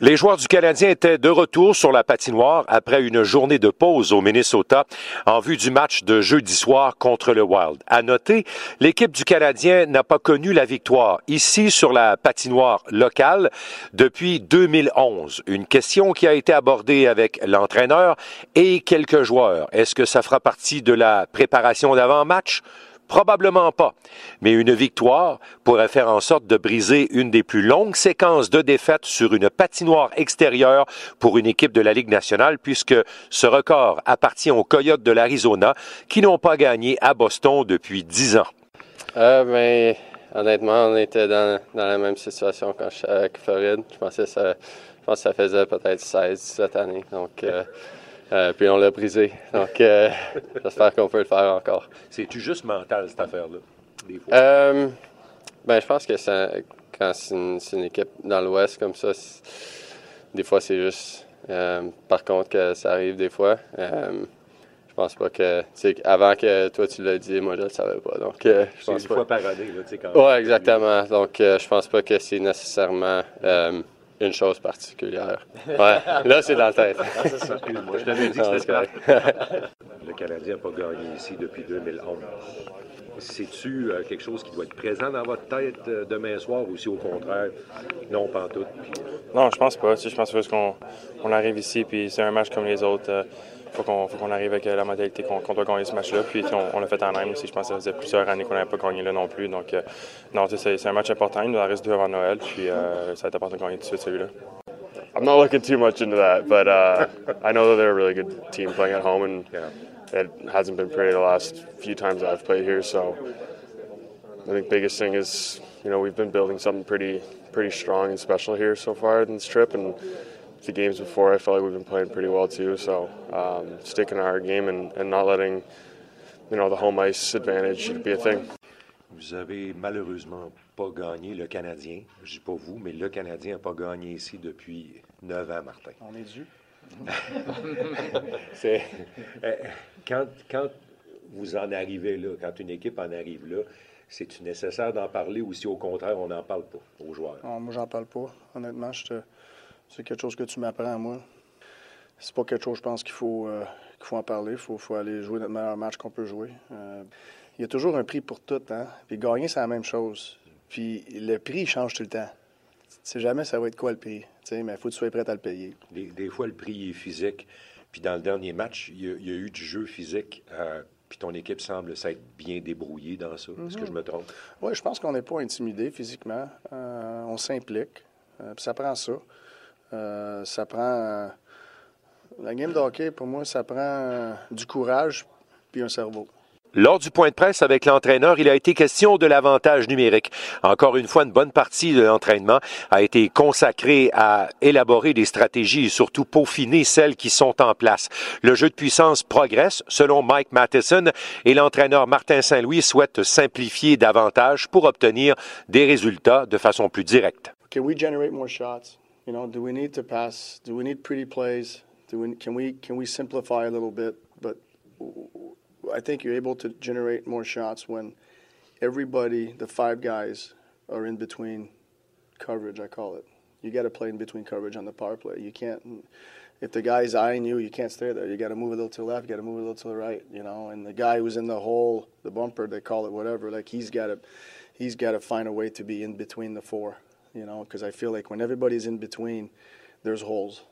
Les joueurs du Canadien étaient de retour sur la patinoire après une journée de pause au Minnesota en vue du match de jeudi soir contre le Wild. À noter, l'équipe du Canadien n'a pas connu la victoire ici sur la patinoire locale depuis 2011. Une question qui a été abordée avec l'entraîneur et quelques joueurs. Est-ce que ça fera partie de la préparation d'avant-match? Probablement pas. Mais une victoire pourrait faire en sorte de briser une des plus longues séquences de défaites sur une patinoire extérieure pour une équipe de la Ligue nationale, puisque ce record appartient aux Coyotes de l'Arizona, qui n'ont pas gagné à Boston depuis dix ans. Euh, ben, honnêtement, on était dans, la même situation quand j'étais avec Floride. Je pensais que ça, je pense que ça faisait peut-être 16 cette année. Donc, euh, euh, puis on l'a brisé. Donc, euh, j'espère qu'on peut le faire encore. C'est-tu juste mental, cette affaire-là, des fois? Euh, ben, je pense que quand c'est une, équipe dans l'Ouest comme ça, des fois, c'est juste. par contre, que ça arrive des fois. je pense pas que. Avant que toi tu l'as dit, moi je le savais pas. Donc, je pense une fois par année, là, tu sais, quand Oui, exactement. Donc, je pense pas que c'est nécessairement une chose particulière. Ouais, là, c'est dans la tête. Ah, ça, excuse-moi. Je t'avais dit que c'était Le Canadien n'a pas gagné ici depuis 2011. C'est-tu euh, quelque chose qui doit être présent dans votre tête euh, demain soir ou si au contraire, non, pas tout? Puis... Non, je pense pas. Je pense juste qu'on on arrive ici puis c'est un match comme les autres. Euh, faut qu'on faut qu'on arrive avec euh, la modalité qu'on doit gagner ce match-là. Puis on, l'a fait en même aussi. Je pense que ça faisait plusieurs années qu'on n'avait pas gagné là non plus. Donc, euh, non, c'est un match important. Il nous en reste deux avant Noël. Puis euh, ça va être important de gagner tout de suite celui-là. I'm not looking too much into that, but uh, I know that they're a really good team playing at home, and yeah. it hasn't been pretty the last few times I've played here. So I think the biggest thing is, you know, we've been building something pretty pretty strong and special here so far in this trip, and the games before, I felt like we've been playing pretty well too. So um, sticking to our game and, and not letting you know the home ice advantage be a thing. Vous avez malheureusement pas gagné le Canadien. Je dis pas vous, mais le Canadien n'a pas gagné ici depuis neuf ans, Martin. On est dû. C'est euh, quand, quand vous en arrivez là, quand une équipe en arrive là, c'est-tu nécessaire d'en parler ou si au contraire on n'en parle pas aux joueurs? Non, moi, j'en parle pas. Honnêtement, je te, c'est quelque chose que tu m'apprends à moi. C'est pas quelque chose, je pense, qu'il faut, euh, qu'il faut en parler. Il faut, faut, aller jouer notre meilleur match qu'on peut jouer. Euh, il y a toujours un prix pour tout. Hein? Puis gagner, c'est la même chose. Puis le prix, il change tout le temps. Tu sais jamais ça va être quoi le prix. mais il faut que tu sois prêt à le payer. Des, fois, le prix est physique. Puis dans le dernier match, il y a, eu du jeu physique. Euh, puis ton équipe semble s'être bien débrouillée dans ça. Est-ce que je me trompe? Oui, je pense qu'on n'est pas intimidé physiquement. on s'implique. puis ça prend ça. Euh, ça prend. Euh, la game de hockey, pour moi, ça prend euh, du courage puis un cerveau. Lors du point de presse avec l'entraîneur, il a été question de l'avantage numérique. Encore une fois, une bonne partie de l'entraînement a été consacrée à élaborer des stratégies et surtout peaufiner celles qui sont en place. Le jeu de puissance progresse, selon Mike Matheson, et l'entraîneur Martin Saint-Louis souhaite simplifier davantage pour obtenir des résultats de façon plus directe. we generate more shots? You know, do we need to pass? Do we need pretty plays? Do we, can we can we simplify a little bit? But I think you're able to generate more shots when everybody, the five guys, are in between coverage. I call it. You got to play in between coverage on the power play. You can't. If the guy's eyeing you, you can't stay there. You got to move a little to the left. You got to move a little to the right. You know, and the guy who's in the hole, the bumper, they call it whatever. Like he's got to, he's got to find a way to be in between the four you know, because I feel like when everybody's in between, there's holes.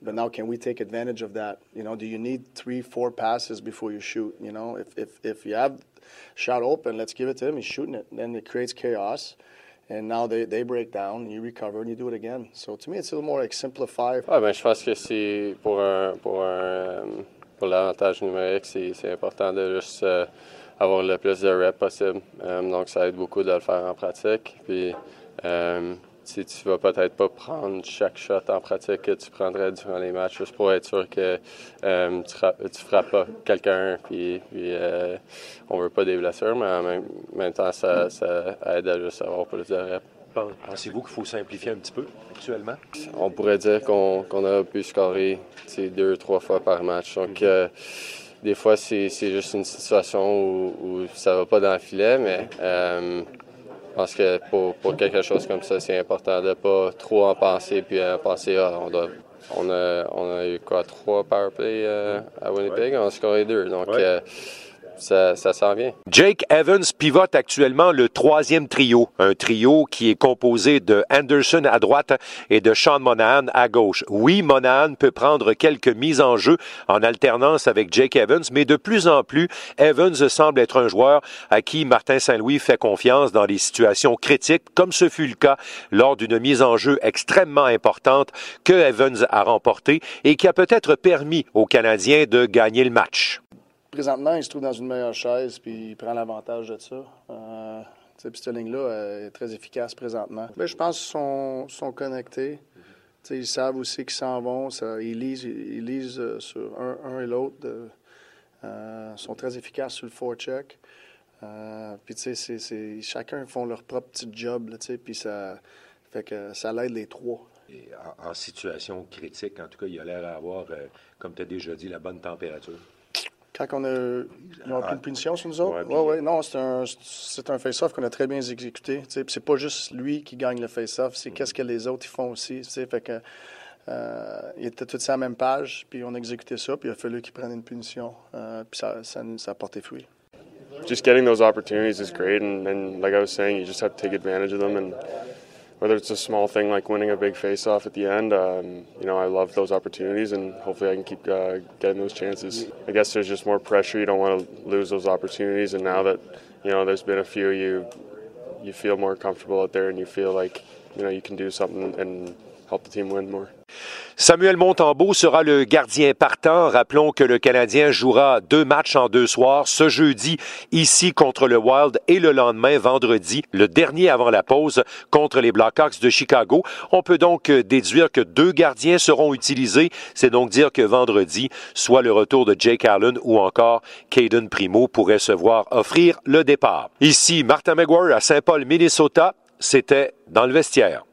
But now, can we take advantage of that? You know, do you need three, four passes before you shoot? You know, if if if you have shot open, let's give it to him. He's shooting it. Then it creates chaos. And now they, they break down, you recover, and you do it again. So to me, it's a little more like simplified. Ouais, ben, je pense que si pour un, pour un, euh, pour l'avantage numérique, c'est, c'est important de juste euh, avoir le plus de reps possible. Um, donc ça aide beaucoup de le faire en pratique. Puis um, tu tu vas peut-être pas prendre chaque shot en pratique que tu prendrais durant les matchs juste pour être sûr que euh, tu, ne frappes pas quelqu'un puis, puis euh, on veut pas des blessures mais en même, temps ça, aide à juste avoir plus de reps. Pensez-vous qu'il faut simplifier un petit peu actuellement? On pourrait dire qu'on a pu scorer deux, trois fois par match. Donc, mm-hmm. euh, des fois, c'est juste une situation où, où ça va pas dans le filet, mais je pense que pour, pour quelque chose comme ça, c'est important de ne pas trop en penser puis en penser, ah, on doit on a, on a eu quoi, trois powerplays euh, à Winnipeg, on a scoré deux. Donc, euh, Jake Evans pivote actuellement le troisième trio, un trio qui est composé de Anderson à droite et de Sean Monahan à gauche. Oui, Monahan peut prendre quelques mises en jeu en alternance avec Jake Evans, mais de plus en plus, Evans semble être un joueur à qui Martin Saint-Louis fait confiance dans les situations critiques, comme ce fut le cas lors d'une mise en jeu extrêmement importante que Evans a remportée et qui a peut-être permis aux Canadiens de gagner le match présentement, il se trouve dans une meilleure chaise, puis il prend l'avantage de ça. Euh, puis cette ligne-là est très efficace présentement. Je pense qu'ils sont, connectés. ils savent aussi qu'ils s'en vont. Ils lisent, ils lisent euh, sur un, et l'autre. Euh, sont très efficaces sur le forecheck. Euh, puis, tu sais, chacun font leur propre petit job, puis ça fait que ça l'aide les trois. en, situation critique, en tout cas, il a l'air d'avoir, comme tu as déjà dit, la bonne température. Quand on a, ils ont pris une punition sur nous autres? Oui, oui. Non, c'est un, c'est un face-off qu'on a très bien exécuté. C'est pas juste lui qui gagne le face-off, c'est qu'est-ce que les autres ils font aussi. Fait que, euh, ils étaient tous à la même page, puis on a exécuté ça, puis il a fallu qu'ils prennent une punition. Euh, puis ça, ça, ça a porté fruit. Just getting those opportunities is great, and, and like I was saying, you just have to take advantage of them. And whether it's a small thing like winning a big face-off at the end, um, you know, I love those opportunities, and hopefully I can keep uh, getting those chances. I guess there's just more pressure. You don't want to lose those opportunities, and now that you know there's been a few, you you feel more comfortable out there, and you feel like you know you can do something and Samuel Montembeau sera le gardien partant. Rappelons que le Canadien jouera deux matchs en deux soirs, ce jeudi ici contre le Wild et le lendemain, vendredi, le dernier avant la pause, contre les Blackhawks de Chicago. On peut donc déduire que deux gardiens seront utilisés. C'est donc dire que vendredi, soit le retour de Jake Allen ou encore Caden Primo pourrait se voir offrir le départ. Ici, Martin McGuire à Saint-Paul, Minnesota. C'était dans le vestiaire.